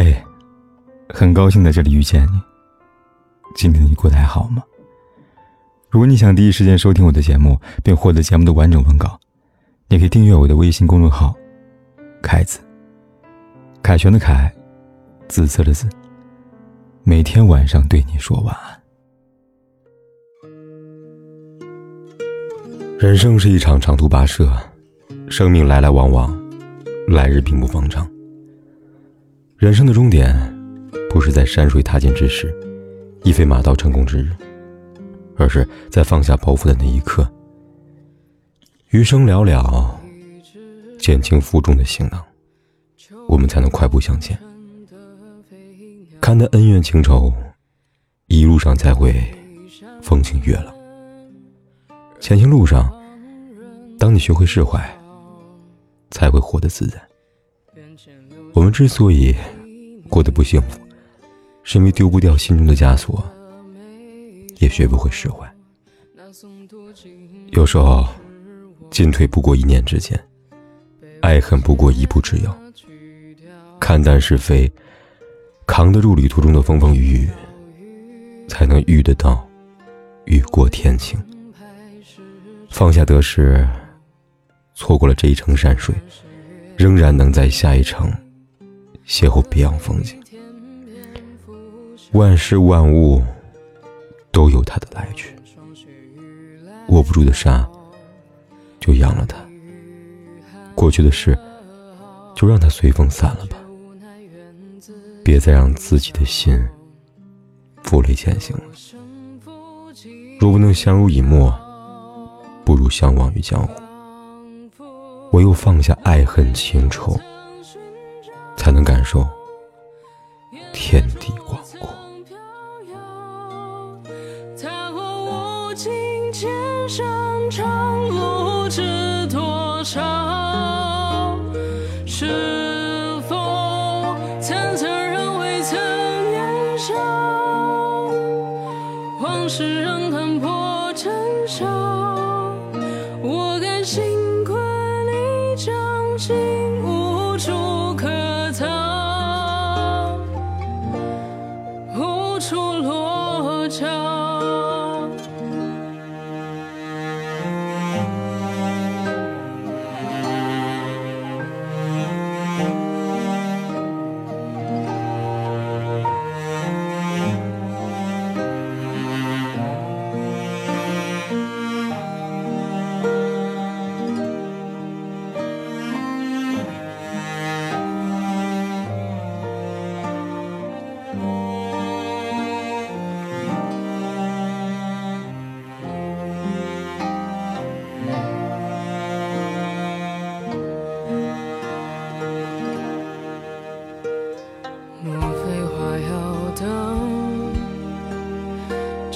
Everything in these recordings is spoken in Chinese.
嘿，很高兴在这里遇见你。今天你过得还好吗？如果你想第一时间收听我的节目，并获得节目的完整文稿，你可以订阅我的微信公众号“凯子”。凯旋的凯，紫色的紫。每天晚上对你说晚安。人生是一场长途跋涉，生命来来往往，来日并不方长。人生的终点，不是在山水踏尽之时，一飞马到成功之日，而是在放下包袱的那一刻。余生寥寥，减轻负重的行囊，我们才能快步向前。看淡恩怨情仇，一路上才会风清月朗。前行路上，当你学会释怀，才会活得自在。我们之所以过得不幸福，是因为丢不掉心中的枷锁，也学不会释怀。有时候，进退不过一念之间，爱恨不过一步之遥。看淡是非，扛得住旅途中的风风雨雨，才能遇得到雨过天晴。放下得失，错过了这一程山水，仍然能在下一程。邂逅别样风景，万事万物都有它的来去。握不住的沙，就扬了它；过去的事，就让它随风散了吧。别再让自己的心负累前行了。若不能相濡以沫，不如相忘于江湖。唯有放下爱恨情仇。能感受天地广阔。踏过无尽千山长路，知多少？是否曾曾人未曾年少？往事仍看破尘嚣。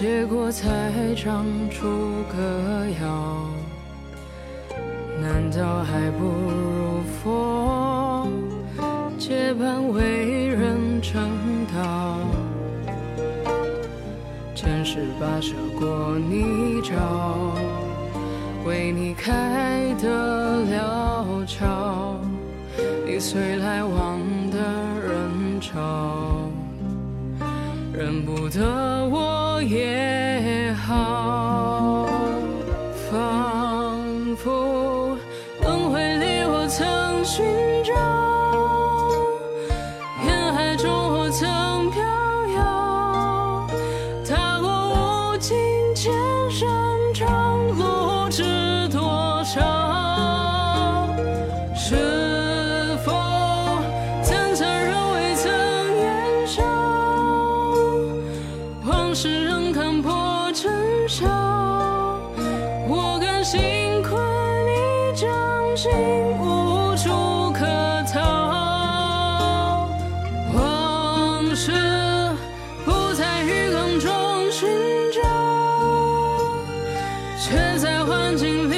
结果才长出歌谣，难道还不如佛结伴为人成道？前世跋涉过泥沼，为你开的潦桥，你随来往的人潮。认不得我也好，仿佛轮回里我曾寻世人看破尘嚣，我甘心困你掌心，无处可逃。往事不在余光中寻找。却在幻境里。